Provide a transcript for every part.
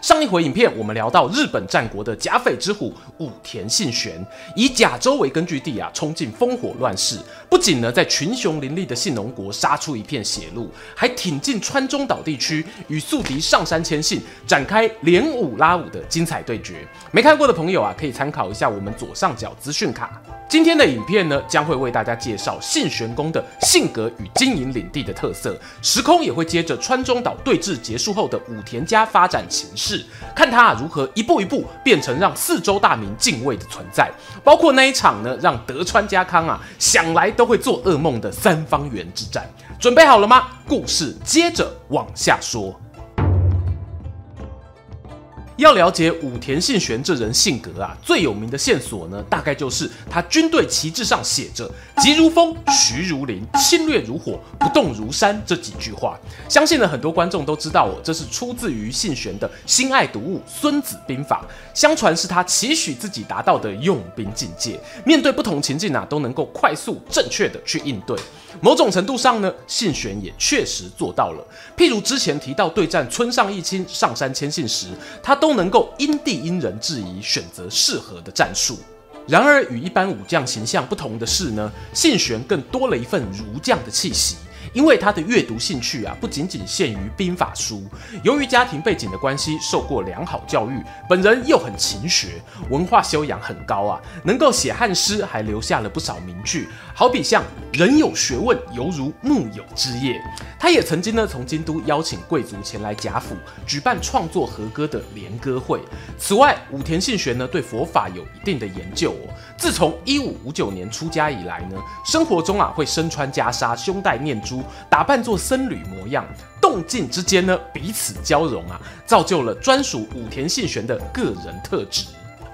上一回影片，我们聊到日本战国的甲斐之虎武田信玄，以甲州为根据地啊，冲进烽火乱世，不仅呢在群雄林立的信浓国杀出一片血路，还挺进川中岛地区，与宿敌上杉谦信展开连五拉五的精彩对决。没看过的朋友啊，可以参考一下我们左上角资讯卡。今天的影片呢，将会为大家介绍信玄公的性格与经营领地的特色，时空也会接着川中岛对峙结束后的武田家发展情势。看他如何一步一步变成让四周大名敬畏的存在，包括那一场呢，让德川家康啊想来都会做噩梦的三方原之战，准备好了吗？故事接着往下说。要了解武田信玄这人性格啊，最有名的线索呢，大概就是他军队旗帜上写着“急如风，徐如林，侵略如火，不动如山”这几句话。相信呢，很多观众都知道哦，这是出自于信玄的心爱读物《孙子兵法》，相传是他期许自己达到的用兵境界，面对不同情境啊，都能够快速正确的去应对。某种程度上呢，信玄也确实做到了。譬如之前提到对战村上义亲、上杉谦信时，他都都能够因地因人制宜，选择适合的战术。然而，与一般武将形象不同的是呢，信玄更多了一份儒将的气息。因为他的阅读兴趣啊，不仅仅限于兵法书。由于家庭背景的关系，受过良好教育，本人又很勤学，文化修养很高啊，能够写汉诗，还留下了不少名句。好比像“人有学问，犹如木有枝叶”。他也曾经呢，从京都邀请贵族前来贾府，举办创作和歌的联歌会。此外，武田信玄呢，对佛法有一定的研究哦。自从一五五九年出家以来呢，生活中啊，会身穿袈裟，胸戴念珠。打扮做僧侣模样，动静之间呢，彼此交融啊，造就了专属武田信玄的个人特质。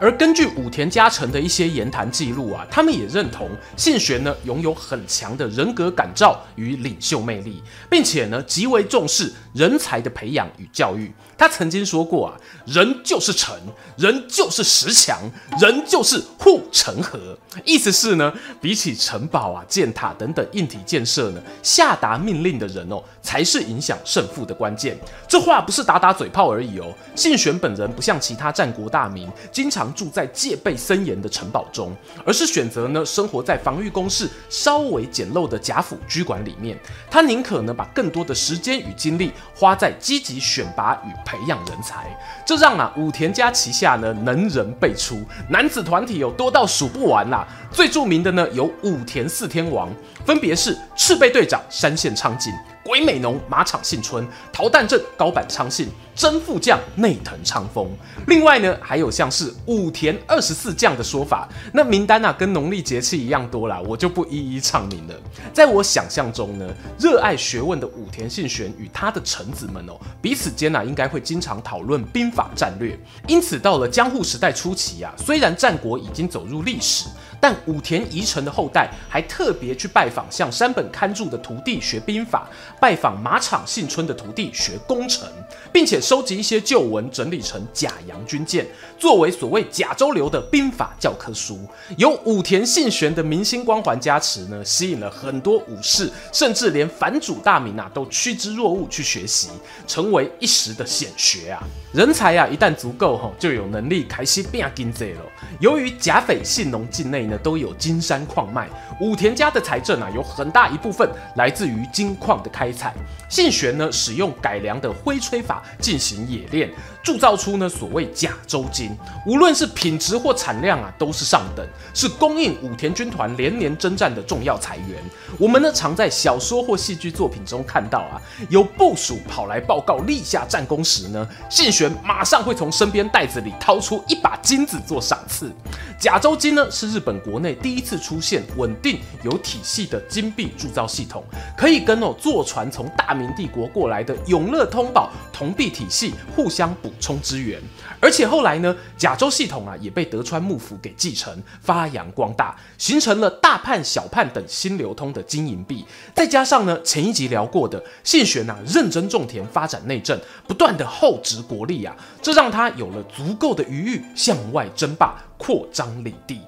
而根据武田家臣的一些言谈记录啊，他们也认同信玄呢拥有很强的人格感召与领袖魅力，并且呢极为重视人才的培养与教育。他曾经说过啊，人就是城，人就是石墙，人就是护城河。意思是呢，比起城堡啊、箭塔等等硬体建设呢，下达命令的人哦，才是影响胜负的关键。这话不是打打嘴炮而已哦。信玄本人不像其他战国大名，经常住在戒备森严的城堡中，而是选择呢生活在防御工事稍微简陋的贾府居馆里面。他宁可呢把更多的时间与精力花在积极选拔与培养人才，这让啊武田家旗下呢能人辈出，男子团体有多到数不完啦。最著名的呢有武田四天王，分别是赤备队长山县昌景。鬼美浓马场幸村、桃弹镇高坂昌信、真副将内藤昌丰。另外呢，还有像是武田二十四将的说法，那名单啊跟农历节气一样多啦，我就不一一唱名了。在我想象中呢，热爱学问的武田信玄与他的臣子们哦，彼此间啊应该会经常讨论兵法战略。因此，到了江户时代初期啊，虽然战国已经走入历史。但武田遗臣的后代还特别去拜访向山本勘助的徒弟学兵法，拜访马场幸村的徒弟学工程，并且收集一些旧文整理成《甲阳军鉴》，作为所谓甲州流的兵法教科书。有武田信玄的明星光环加持呢，吸引了很多武士，甚至连藩主大名啊都趋之若鹜去学习，成为一时的显学啊。人才啊一旦足够吼，就有能力开始变经济了。由于甲斐信浓境内呢。都有金山矿脉，武田家的财政，有很大一部分来自于金矿的开采。信玄呢，使用改良的灰吹法进行冶炼，铸造出呢所谓甲州金，无论是品质或产量啊，都是上等，是供应武田军团连年征战的重要财源。我们呢，常在小说或戏剧作品中看到啊，有部属跑来报告立下战功时呢，信玄马上会从身边袋子里掏出一把金子做赏赐。甲州金呢是日本国内第一次出现稳定有体系的金币铸造系统，可以跟哦坐船从大明帝国过来的永乐通宝铜币体系互相补充支援。而且后来呢，甲州系统啊也被德川幕府给继承，发扬光大，形成了大判、小判等新流通的金银币。再加上呢，前一集聊过的信玄啊，认真种田，发展内政，不断的厚植国力啊，这让他有了足够的余裕向外争霸，扩张领地。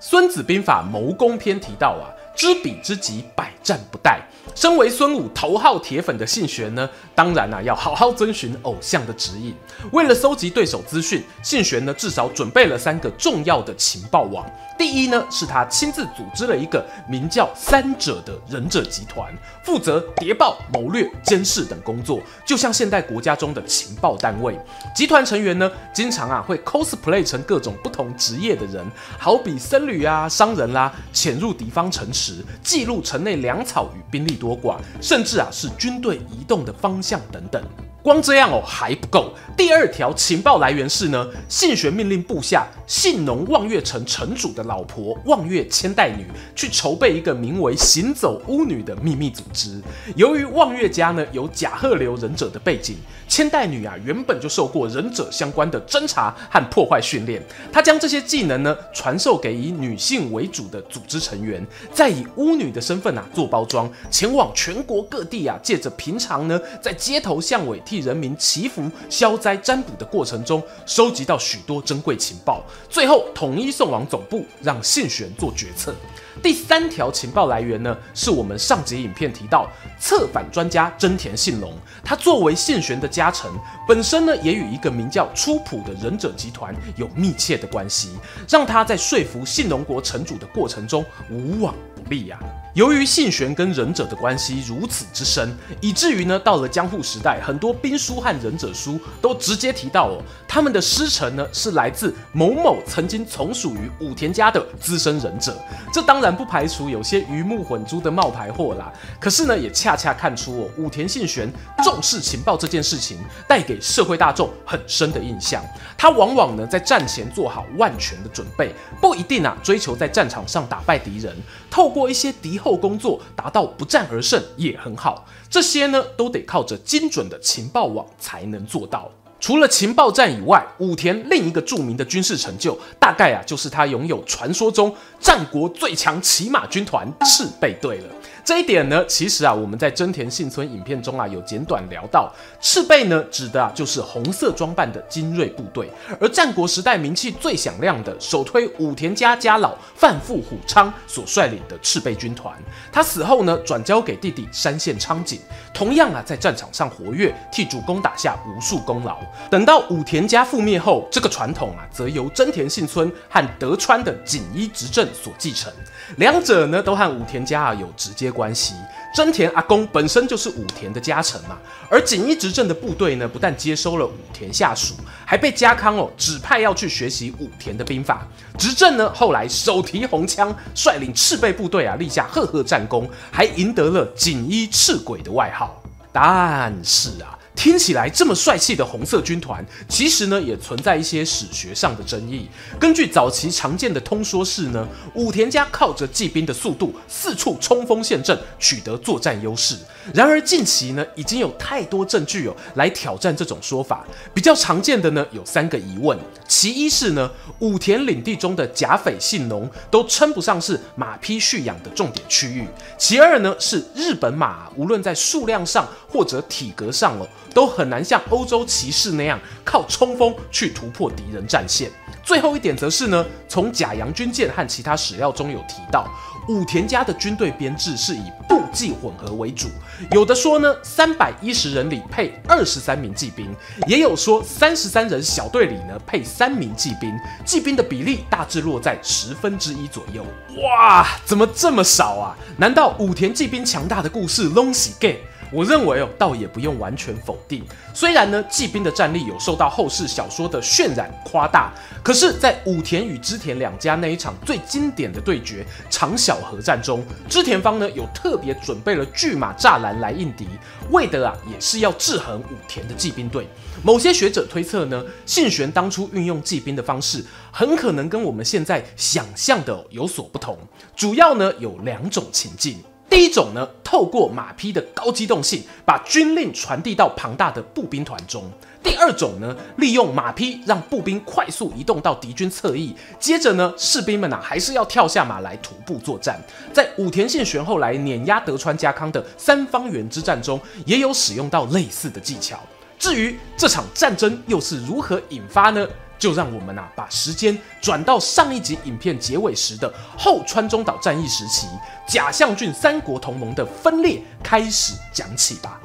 孙子兵法谋攻篇提到啊，知彼知己，百战不殆。身为孙武头号铁粉的信玄呢，当然啊要好好遵循偶像的指引。为了搜集对手资讯，信玄呢至少准备了三个重要的情报网。第一呢，是他亲自组织了一个名叫“三者”的忍者集团，负责谍报、谋略、监视等工作，就像现代国家中的情报单位。集团成员呢，经常啊会 cosplay 成各种不同职业的人，好比僧侣啊、商人啦、潜入敌方城池，记录城内粮草与兵力多寡，甚至啊是军队移动的方向等等。光这样哦还不够。第二条情报来源是呢，信玄命令部下信浓望月城城主的老婆望月千代女去筹备一个名为“行走巫女”的秘密组织。由于望月家呢有甲贺流忍者的背景，千代女啊原本就受过忍者相关的侦查和破坏训练，她将这些技能呢传授给以女性为主的组织成员，再以巫女的身份啊做包装，前往全国各地啊，借着平常呢在街头巷尾替人民祈福消灾占卜的过程中，收集到许多珍贵情报，最后统一送往总部，让信玄做决策。第三条情报来源呢，是我们上集影片提到策反专家真田信隆，他作为信玄的家臣，本身呢也与一个名叫出浦的忍者集团有密切的关系，让他在说服信隆国城主的过程中无往不利、啊。由于信玄跟忍者的关系如此之深，以至于呢，到了江户时代，很多兵书和忍者书都直接提到哦，他们的师承呢是来自某某曾经从属于武田家的资深忍者。这当然不排除有些鱼目混珠的冒牌货啦。可是呢，也恰恰看出哦，武田信玄重视情报这件事情带给社会大众很深的印象。他往往呢在战前做好万全的准备，不一定啊追求在战场上打败敌人，透过一些敌。后工作达到不战而胜也很好，这些呢都得靠着精准的情报网才能做到。除了情报战以外，武田另一个著名的军事成就，大概啊就是他拥有传说中战国最强骑马军团赤备队了。这一点呢，其实啊，我们在真田幸村影片中啊有简短聊到，赤备呢指的啊就是红色装扮的精锐部队，而战国时代名气最响亮的，首推武田家家老范富虎昌所率领的赤备军团，他死后呢转交给弟弟山县昌景，同样啊在战场上活跃，替主公打下无数功劳。等到武田家覆灭后，这个传统啊则由真田幸村和德川的锦衣执政所继承，两者呢都和武田家啊有直接关系，真田阿公本身就是武田的家臣嘛，而锦衣执政的部队呢，不但接收了武田下属，还被家康哦指派要去学习武田的兵法。执政呢，后来手提红枪，率领赤备部队啊，立下赫赫战功，还赢得了锦衣赤鬼的外号。但是啊。听起来这么帅气的红色军团，其实呢也存在一些史学上的争议。根据早期常见的通说是呢，武田家靠着骑兵的速度四处冲锋陷阵，取得作战优势。然而近期呢已经有太多证据哦来挑战这种说法。比较常见的呢有三个疑问：其一是呢武田领地中的甲斐信浓都称不上是马匹蓄养的重点区域；其二呢是日本马无论在数量上或者体格上哦。都很难像欧洲骑士那样靠冲锋去突破敌人战线。最后一点则是呢，从假洋军舰和其他史料中有提到，武田家的军队编制是以步骑混合为主，有的说呢，三百一十人里配二十三名骑兵，也有说三十三人小队里呢配三名骑兵，骑兵的比例大致落在十分之一左右。哇，怎么这么少啊？难道武田骑兵强大的故事拢是假？我认为哦，倒也不用完全否定。虽然呢，骑兵的战力有受到后世小说的渲染夸大，可是，在武田与织田两家那一场最经典的对决长小河战中，织田方呢有特别准备了巨马栅栏来应敌，为的啊也是要制衡武田的骑兵队。某些学者推测呢，信玄当初运用骑兵的方式，很可能跟我们现在想象的有所不同，主要呢有两种情境。第一种呢，透过马匹的高机动性，把军令传递到庞大的步兵团中；第二种呢，利用马匹让步兵快速移动到敌军侧翼，接着呢，士兵们啊还是要跳下马来徒步作战。在武田信玄后来碾压德川家康的三方原之战中，也有使用到类似的技巧。至于这场战争又是如何引发呢？就让我们啊，把时间转到上一集影片结尾时的后川中岛战役时期，甲相郡三国同盟的分裂开始讲起吧。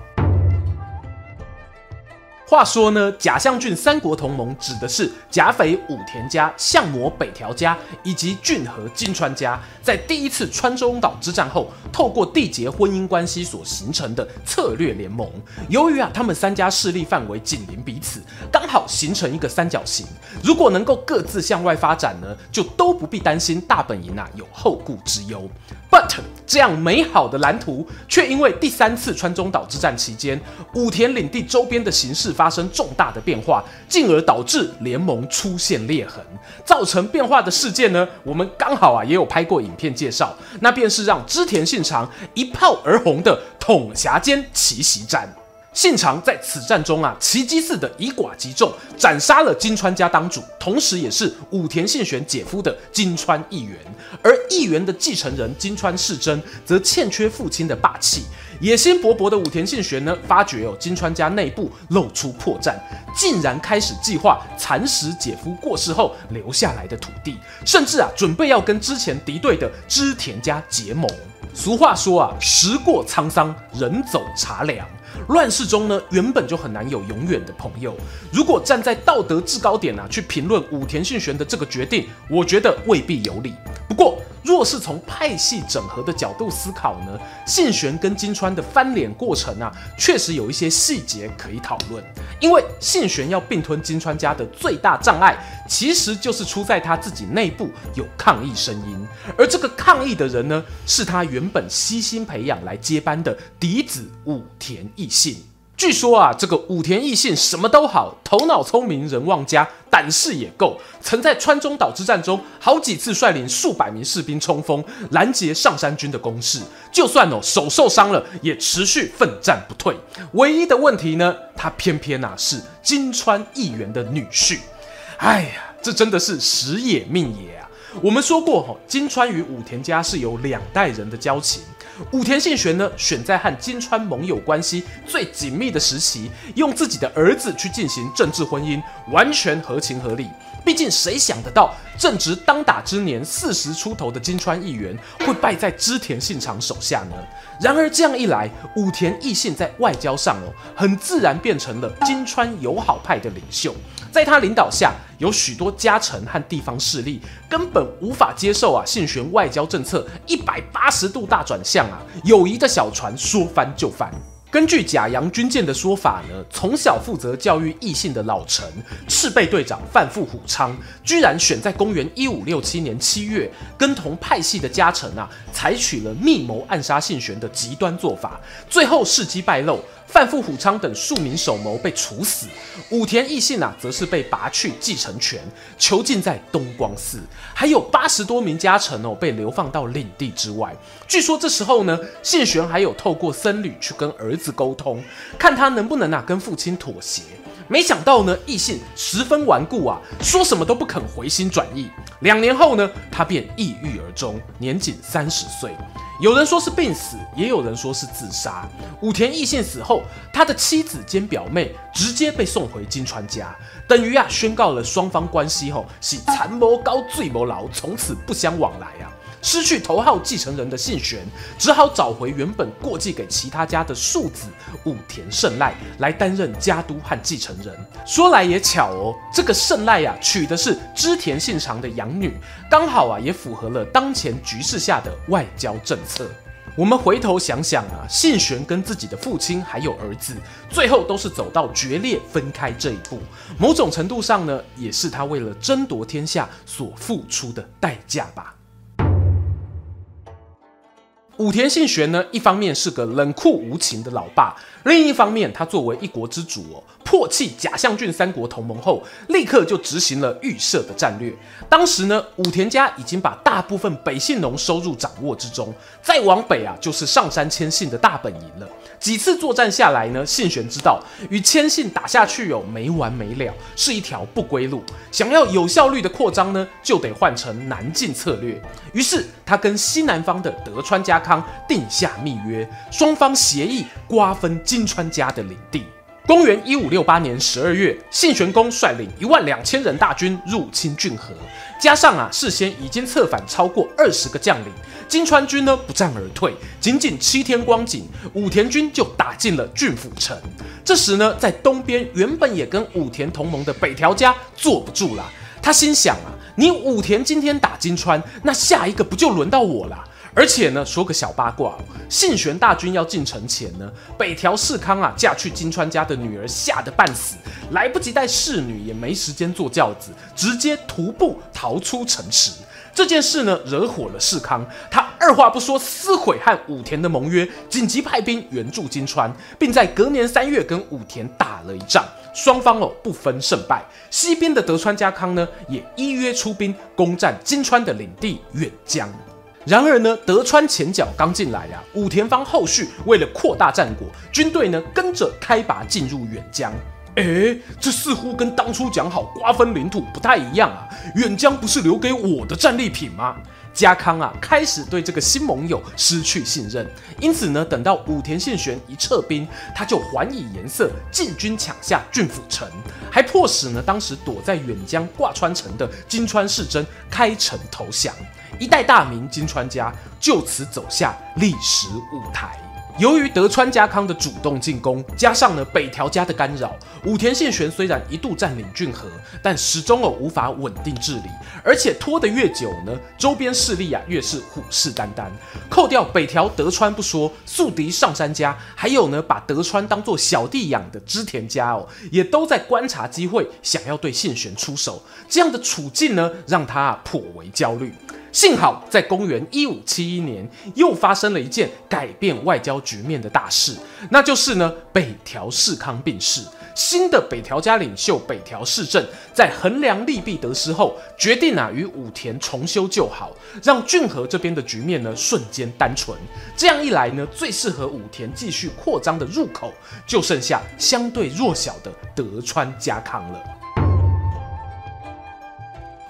话说呢，甲相郡三国同盟指的是甲斐武田家、相模北条家以及骏河金川家，在第一次川中岛之战后，透过缔结婚姻关系所形成的策略联盟。由于啊，他们三家势力范围紧邻彼此，刚好形成一个三角形。如果能够各自向外发展呢，就都不必担心大本营啊有后顾之忧。But 这样美好的蓝图，却因为第三次川中岛之战期间，武田领地周边的形势发生重大的变化，进而导致联盟出现裂痕。造成变化的事件呢，我们刚好啊也有拍过影片介绍，那便是让织田信长一炮而红的桶狭间奇袭战。信长在此战中啊，奇迹似的以寡击众，斩杀了金川家当主，同时也是武田信玄姐夫的金川义元。而义元的继承人金川世真，则欠缺父亲的霸气。野心勃勃的武田信玄呢，发觉哦，金川家内部露出破绽，竟然开始计划蚕食姐夫过世后留下来的土地，甚至啊，准备要跟之前敌对的织田家结盟。俗话说啊，时过沧桑，人走茶凉。乱世中呢，原本就很难有永远的朋友。如果站在道德制高点啊，去评论武田信玄的这个决定，我觉得未必有理。不过，若是从派系整合的角度思考呢，信玄跟金川的翻脸过程啊，确实有一些细节可以讨论。因为信玄要并吞金川家的最大障碍，其实就是出在他自己内部有抗议声音，而这个抗议的人呢，是他原本悉心培养来接班的嫡子武田义信。据说啊，这个武田义信什么都好，头脑聪明，人望佳，胆识也够，曾在川中岛之战中好几次率领数百名士兵冲锋，拦截上杉军的攻势。就算哦手受伤了，也持续奋战不退。唯一的问题呢，他偏偏啊是金川义元的女婿。哎呀，这真的是时也命也啊！我们说过，今川与武田家是有两代人的交情。武田信玄呢，选在和金川盟友关系最紧密的时期，用自己的儿子去进行政治婚姻，完全合情合理。毕竟谁想得到，正值当打之年，四十出头的金川议员会败在织田信长手下呢？然而这样一来，武田义信在外交上哦，很自然变成了金川友好派的领袖。在他领导下，有许多家臣和地方势力根本无法接受啊，信玄外交政策一百八十度大转向啊，友谊的小船说翻就翻。根据甲阳军舰的说法呢，从小负责教育异性的老臣赤备队长饭富虎昌，居然选在公元一五六七年七月，跟同派系的家臣啊，采取了密谋暗杀信玄的极端做法，最后事机败露。范富虎昌等数名首谋被处死，武田义信啊，则是被拔去继承权，囚禁在东光寺，还有八十多名家臣哦，被流放到领地之外。据说这时候呢，信玄还有透过僧侣去跟儿子沟通，看他能不能啊跟父亲妥协。没想到呢，义信十分顽固啊，说什么都不肯回心转意。两年后呢，他便抑郁而终，年仅三十岁。有人说是病死，也有人说是自杀。武田义信死后，他的妻子兼表妹直接被送回金川家，等于啊宣告了双方关系后是残谋高罪谋牢，从此不相往来。失去头号继承人的信玄，只好找回原本过继给其他家的庶子武田胜赖来担任家督和继承人。说来也巧哦，这个胜赖呀，娶的是织田信长的养女，刚好啊也符合了当前局势下的外交政策。我们回头想想啊，信玄跟自己的父亲还有儿子，最后都是走到决裂分开这一步。某种程度上呢，也是他为了争夺天下所付出的代价吧。武田信玄呢，一方面是个冷酷无情的老爸，另一方面，他作为一国之主哦。破弃贾相郡三国同盟后，立刻就执行了预设的战略。当时呢，武田家已经把大部分北信农收入掌握之中，再往北啊，就是上杉谦信的大本营了。几次作战下来呢，信玄知道与谦信打下去有没完没了，是一条不归路。想要有效率的扩张呢，就得换成南进策略。于是他跟西南方的德川家康定下密约，双方协议瓜分金金川家的领地。公元一五六八年十二月，信玄公率领一万两千人大军入侵骏河，加上啊事先已经策反超过二十个将领，金川军呢不战而退，仅仅七天光景，武田军就打进了骏府城。这时呢，在东边原本也跟武田同盟的北条家坐不住了，他心想啊，你武田今天打金川，那下一个不就轮到我了？而且呢，说个小八卦哦，信玄大军要进城前呢，北条氏康啊嫁去金川家的女儿吓得半死，来不及带侍女，也没时间坐轿子，直接徒步逃出城池。这件事呢，惹火了氏康，他二话不说撕毁和武田的盟约，紧急派兵援助金川，并在隔年三月跟武田打了一仗，双方哦不分胜败。西边的德川家康呢，也依约出兵攻占金川的领地远江。然而呢，德川前脚刚进来呀，武田方后续为了扩大战果，军队呢跟着开拔进入远江。哎，这似乎跟当初讲好瓜分领土不太一样啊！远江不是留给我的战利品吗？家康啊，开始对这个新盟友失去信任。因此呢，等到武田信玄一撤兵，他就还以颜色，进军抢下郡府城，还迫使呢当时躲在远江挂川城的金川氏真开城投降。一代大名金川家就此走下历史舞台。由于德川家康的主动进攻，加上呢北条家的干扰，武田信玄虽然一度占领骏河，但始终哦无法稳定治理，而且拖得越久呢，周边势力啊越是虎视眈眈。扣掉北条德川不说，宿敌上杉家，还有呢把德川当做小弟养的织田家哦，也都在观察机会，想要对信玄出手。这样的处境呢，让他啊颇为焦虑。幸好，在公元一五七一年，又发生了一件改变外交局面的大事，那就是呢，北条氏康病逝。新的北条家领袖北条氏政在衡量利弊得失后，决定啊与武田重修旧好，让骏河这边的局面呢瞬间单纯。这样一来呢，最适合武田继续扩张的入口，就剩下相对弱小的德川家康了。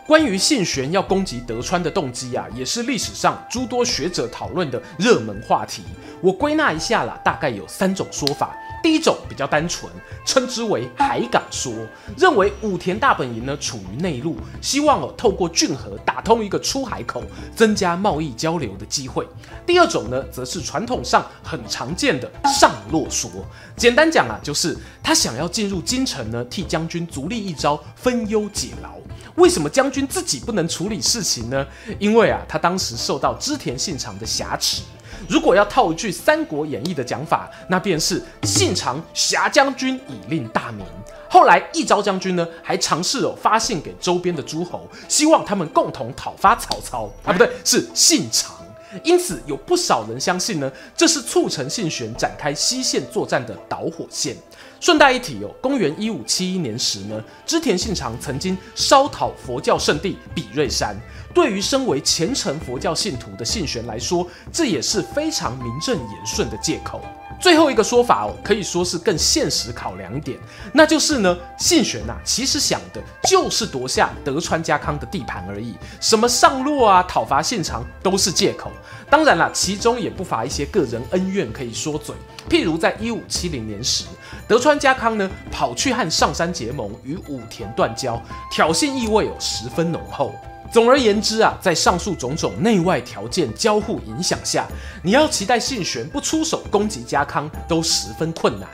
关于信玄要攻击德川的动机啊，也是历史上诸多学者讨论的热门话题。我归纳一下啦，大概有三种说法。第一种比较单纯，称之为海港说，认为武田大本营呢处于内陆，希望哦透过骏河打通一个出海口，增加贸易交流的机会。第二种呢，则是传统上很常见的上洛说，简单讲啊，就是他想要进入京城呢，替将军足利一招分忧解劳。为什么将军自己不能处理事情呢？因为啊，他当时受到织田信长的挟持。如果要套一句《三国演义》的讲法，那便是信长挟将军以令大名。后来一朝将军呢，还尝试哦发信给周边的诸侯，希望他们共同讨伐曹操。啊，不对，是信长。因此，有不少人相信呢，这是促成信玄展开西线作战的导火线。顺带一提哦，公元一五七一年时呢，织田信长曾经烧讨佛教圣地比瑞山。对于身为虔诚佛教信徒的信玄来说，这也是非常名正言顺的借口。最后一个说法哦，可以说是更现实考量点，那就是呢，信玄呐、啊，其实想的就是夺下德川家康的地盘而已，什么上洛啊、讨伐信长都是借口。当然啦，其中也不乏一些个人恩怨可以说嘴，譬如在一五七零年时，德川家康呢跑去和上杉结盟，与武田断交，挑衅意味有十分浓厚。总而言之啊，在上述种种内外条件交互影响下，你要期待信玄不出手攻击家康都十分困难。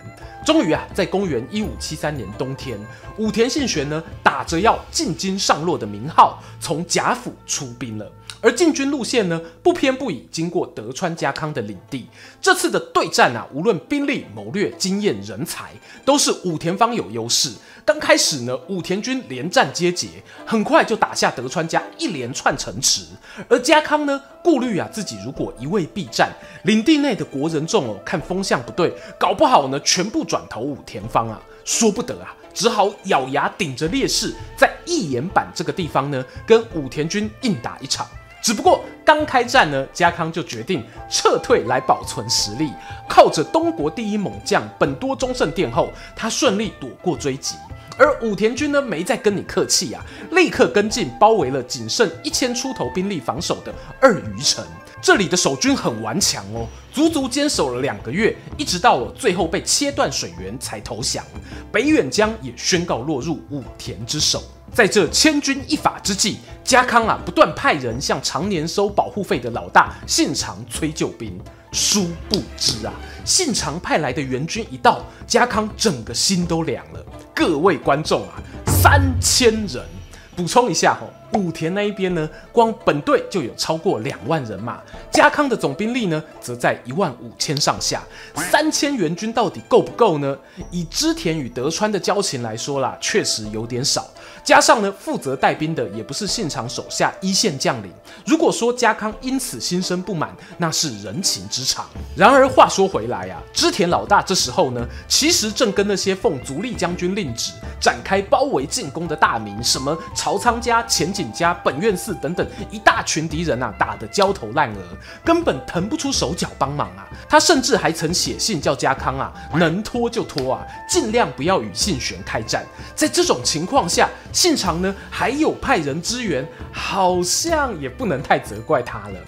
终于啊，在公元一五七三年冬天，武田信玄呢打着要进京上洛的名号，从贾府出兵了。而进军路线呢，不偏不倚，经过德川家康的领地。这次的对战啊，无论兵力、谋略、经验、人才，都是武田方有优势。刚开始呢，武田军连战皆捷，很快就打下德川家一连串城池。而家康呢，顾虑啊自己如果一味避战，领地内的国人众哦，看风向不对，搞不好呢，全部转投武田方啊，说不得啊，只好咬牙顶着劣势，在义岩坂这个地方呢，跟武田军硬打一场。只不过刚开战呢，家康就决定撤退来保存实力，靠着东国第一猛将本多忠胜殿后，他顺利躲过追击。而武田军呢，没再跟你客气啊，立刻跟进，包围了仅剩一千出头兵力防守的二余城。这里的守军很顽强哦，足足坚守了两个月，一直到了最后被切断水源才投降。北远江也宣告落入武田之手。在这千钧一发之际，家康啊不断派人向常年收保护费的老大信长催救兵。殊不知啊，信长派来的援军一到，家康整个心都凉了。各位观众啊，三千人。补充一下吼，武田那一边呢，光本队就有超过两万人马，家康的总兵力呢，则在一万五千上下。三千援军到底够不够呢？以织田与德川的交情来说啦，确实有点少。加上呢，负责带兵的也不是信长手下一线将领。如果说家康因此心生不满，那是人情之常。然而话说回来啊，织田老大这时候呢，其实正跟那些奉足利将军令旨展开包围进攻的大名，什么朝仓家、浅井家、本愿寺等等一大群敌人啊，打得焦头烂额，根本腾不出手脚帮忙啊。他甚至还曾写信叫家康啊，能拖就拖啊，尽量不要与信玄开战。在这种情况下，信长呢，还有派人支援，好像也不能太责怪他了。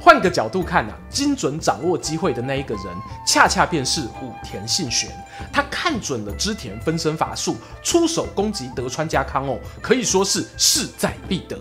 换个角度看啊，精准掌握机会的那一个人，恰恰便是武田信玄。他看准了织田分身法术，出手攻击德川家康哦，可以说是势在必得。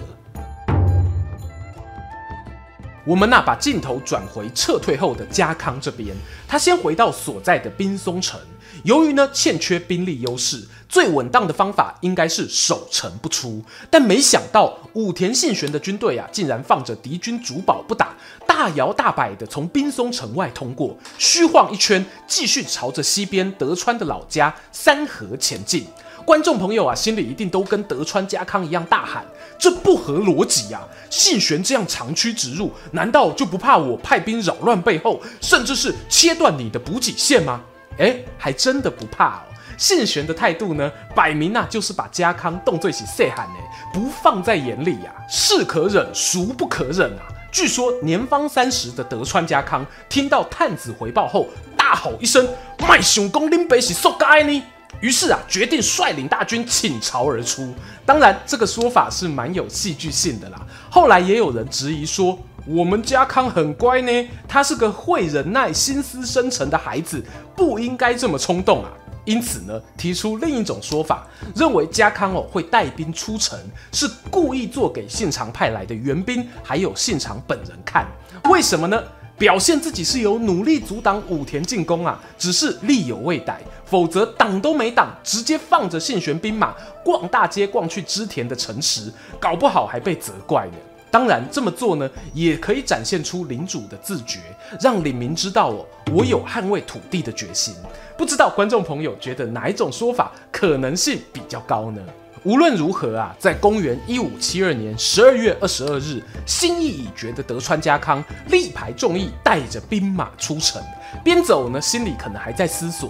我们呐，把镜头转回撤退后的家康这边，他先回到所在的滨松城。由于呢欠缺兵力优势，最稳当的方法应该是守城不出。但没想到武田信玄的军队啊，竟然放着敌军主堡不打，大摇大摆的从滨松城外通过，虚晃一圈，继续朝着西边德川的老家三河前进。观众朋友啊，心里一定都跟德川家康一样大喊：这不合逻辑呀！信玄这样长驱直入，难道就不怕我派兵扰乱背后，甚至是切断你的补给线吗？哎，还真的不怕哦！信玄的态度呢，摆明啊就是把家康当作是小孩呢，不放在眼里呀、是可忍，孰不可忍啊！据说年方三十的德川家康听到探子回报后，大吼一声：“卖熊公拎北是受该呢！”于是啊，决定率领大军倾巢而出。当然，这个说法是蛮有戏剧性的啦。后来也有人质疑说，我们家康很乖呢，他是个会忍耐、心思深沉的孩子，不应该这么冲动啊。因此呢，提出另一种说法，认为家康哦会带兵出城，是故意做给信长派来的援兵，还有信长本人看。为什么呢？表现自己是有努力阻挡武田进攻啊，只是力有未逮，否则挡都没挡，直接放着信玄兵马逛大街逛去织田的城池，搞不好还被责怪呢。当然，这么做呢，也可以展现出领主的自觉，让领民知道哦，我有捍卫土地的决心。不知道观众朋友觉得哪一种说法可能性比较高呢？无论如何啊，在公元一五七二年十二月二十二日，心意已决的德川家康力排众议，带着兵马出城，边走呢，心里可能还在思索：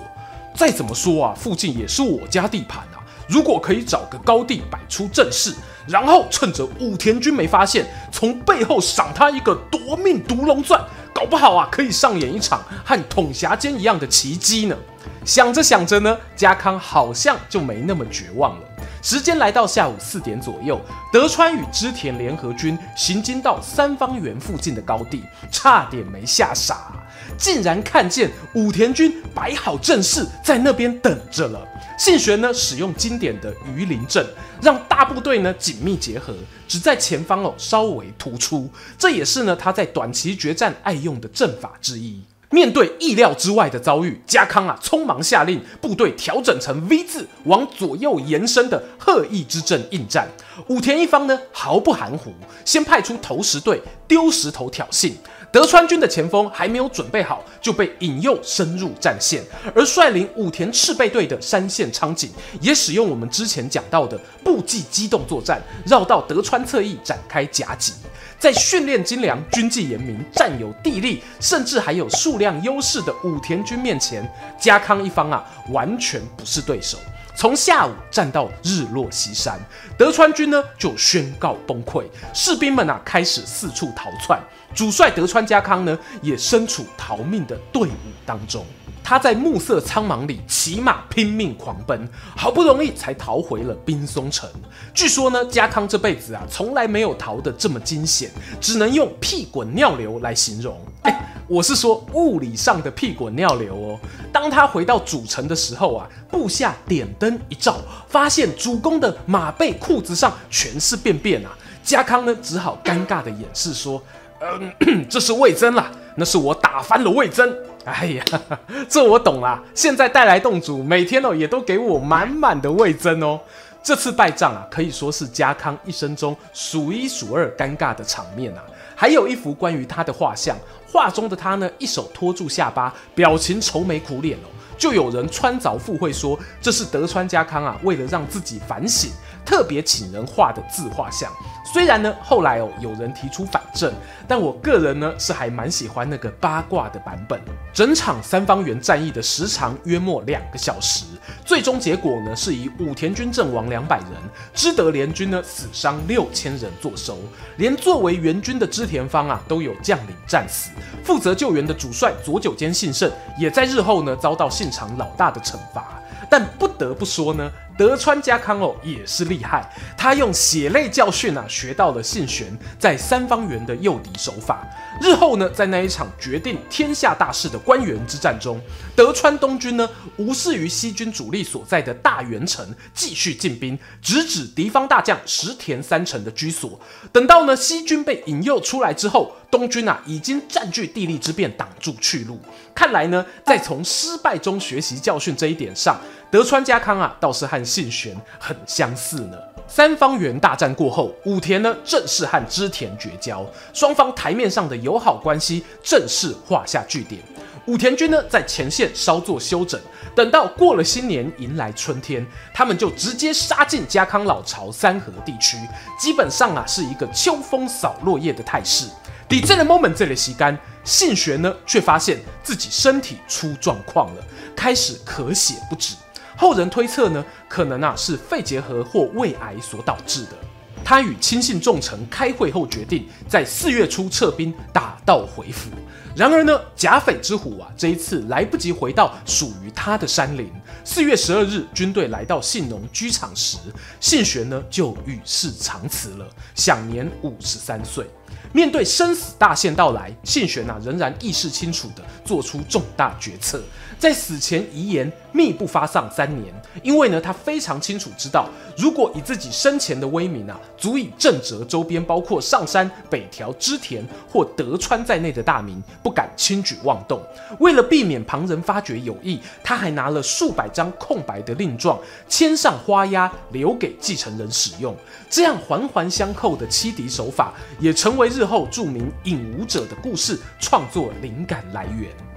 再怎么说啊，附近也是我家地盘啊。如果可以找个高地摆出阵势，然后趁着武田军没发现，从背后赏他一个夺命毒龙钻，搞不好啊，可以上演一场和桶狭间一样的奇迹呢。想着想着呢，家康好像就没那么绝望了。时间来到下午四点左右，德川与织田联合军行经到三方原附近的高地，差点没吓傻，竟然看见武田军摆好阵势在那边等着了。信玄呢，使用经典的鱼鳞阵，让大部队呢紧密结合，只在前方哦稍微突出。这也是呢他在短期决战爱用的阵法之一。面对意料之外的遭遇，家康啊，匆忙下令部队调整成 V 字往左右延伸的鹤翼之阵应战。武田一方呢，毫不含糊，先派出投石队丢石头挑衅。德川军的前锋还没有准备好，就被引诱深入战线。而率领武田赤备队的山县昌景，也使用我们之前讲到的步骑机动作战，绕道德川侧翼展开夹击。在训练精良、军纪严明、占有地利，甚至还有数量优势的武田军面前，家康一方啊，完全不是对手。从下午战到日落西山，德川军呢就宣告崩溃，士兵们啊开始四处逃窜。主帅德川家康呢也身处逃命的队伍当中，他在暮色苍茫里骑马拼命狂奔，好不容易才逃回了冰松城。据说呢，家康这辈子啊从来没有逃得这么惊险，只能用屁滚尿流来形容。哎，我是说物理上的屁滚尿流哦。当他回到主城的时候啊，部下点灯一照，发现主公的马背、裤子上全是便便啊。家康呢只好尴尬的掩饰说：“嗯，这是魏征啦，那是我打翻了味噌。”哎呀，这我懂啦。现在带来洞主每天哦也都给我满满的味增哦。这次败仗啊，可以说是家康一生中数一数二尴尬的场面啊。还有一幅关于他的画像，画中的他呢，一手托住下巴，表情愁眉苦脸哦。就有人穿凿附会说，这是德川家康啊，为了让自己反省，特别请人画的自画像。虽然呢，后来哦有人提出反证，但我个人呢是还蛮喜欢那个八卦的版本。整场三方原战役的时长约莫两个小时，最终结果呢是以武田军阵亡两百人，知德联军呢死伤六千人作收。连作为援军的织田方啊都有将领战死，负责救援的主帅佐久间信胜也在日后呢遭到信场老大的惩罚。但不得不说呢。德川家康哦也是厉害，他用血泪教训啊，学到了信玄在三方原的诱敌手法。日后呢，在那一场决定天下大势的关原之战中，德川东军呢无视于西军主力所在的大原城，继续进兵，直指敌方大将石田三成的居所。等到呢西军被引诱出来之后，东军啊已经占据地利之便，挡住去路。看来呢，在从失败中学习教训这一点上，德川家康啊倒是和信玄很相似呢。三方原大战过后，武田呢正式和织田绝交，双方台面上的友好关系正式画下句点。武田军呢在前线稍作休整，等到过了新年，迎来春天，他们就直接杀进家康老巢三河地区，基本上啊是一个秋风扫落叶的态势。抵这个 moment 这里吸干，信玄呢却发现自己身体出状况了，开始咳血不止。后人推测呢，可能啊是肺结核或胃癌所导致的。他与亲信重臣开会后决定，在四月初撤兵，打道回府。然而呢，甲斐之虎啊，这一次来不及回到属于他的山林。四月十二日，军队来到信浓居场时，信玄呢就与世长辞了，享年五十三岁。面对生死大限到来，信玄啊仍然意识清楚地做出重大决策。在死前遗言密不发丧三年，因为呢，他非常清楚知道，如果以自己生前的威名啊，足以震慑周边包括上山、北条、织田或德川在内的大名，不敢轻举妄动。为了避免旁人发觉有异，他还拿了数百张空白的令状，签上花押，留给继承人使用。这样环环相扣的欺敌手法，也成为日后著名隐武者的故事创作灵感来源。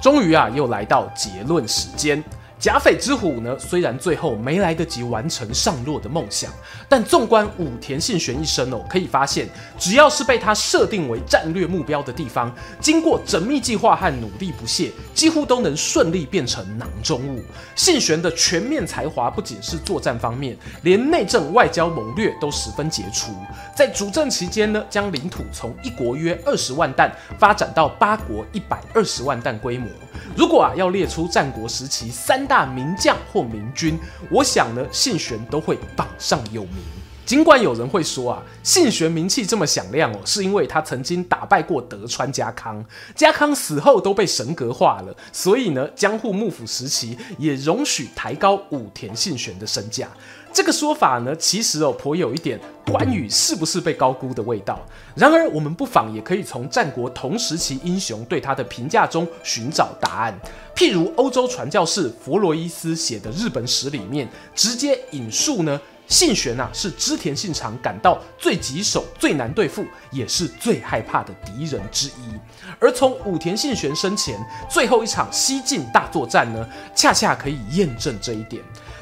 终于啊，又来到结论时间。甲斐之虎呢，虽然最后没来得及完成上洛的梦想，但纵观武田信玄一生哦，可以发现，只要是被他设定为战略目标的地方，经过缜密计划和努力不懈，几乎都能顺利变成囊中物。信玄的全面才华不仅是作战方面，连内政外交谋略都十分杰出。在主政期间呢，将领土从一国约二十万担发展到八国一百二十万担规模。如果啊要列出战国时期三大名将或明君，我想呢信玄都会榜上有名。尽管有人会说啊，信玄名气这么响亮哦，是因为他曾经打败过德川家康，家康死后都被神格化了，所以呢，江户幕府时期也容许抬高武田信玄的身价。这个说法呢，其实哦，颇有一点关羽是不是被高估的味道。然而，我们不妨也可以从战国同时期英雄对他的评价中寻找答案。譬如欧洲传教士弗洛伊斯写的日本史里面，直接引述呢，信玄啊是织田信长感到最棘手、最难对付，也是最害怕的敌人之一。而从武田信玄生前最后一场西境大作战呢，恰恰可以验证这一点。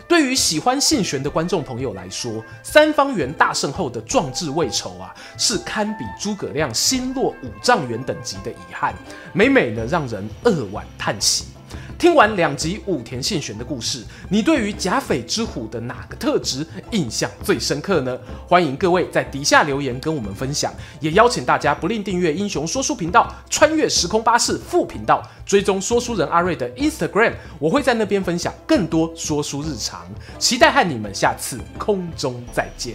对于喜欢信玄的观众朋友来说，三方元大圣后的壮志未酬啊，是堪比诸葛亮心落五丈原等级的遗憾，每每呢让人扼腕叹息。听完两集武田信玄的故事，你对于甲斐之虎的哪个特质印象最深刻呢？欢迎各位在底下留言跟我们分享，也邀请大家不吝订阅英雄说书频道、穿越时空巴士副频道，追踪说书人阿瑞的 Instagram，我会在那边分享更多说书日常，期待和你们下次空中再见。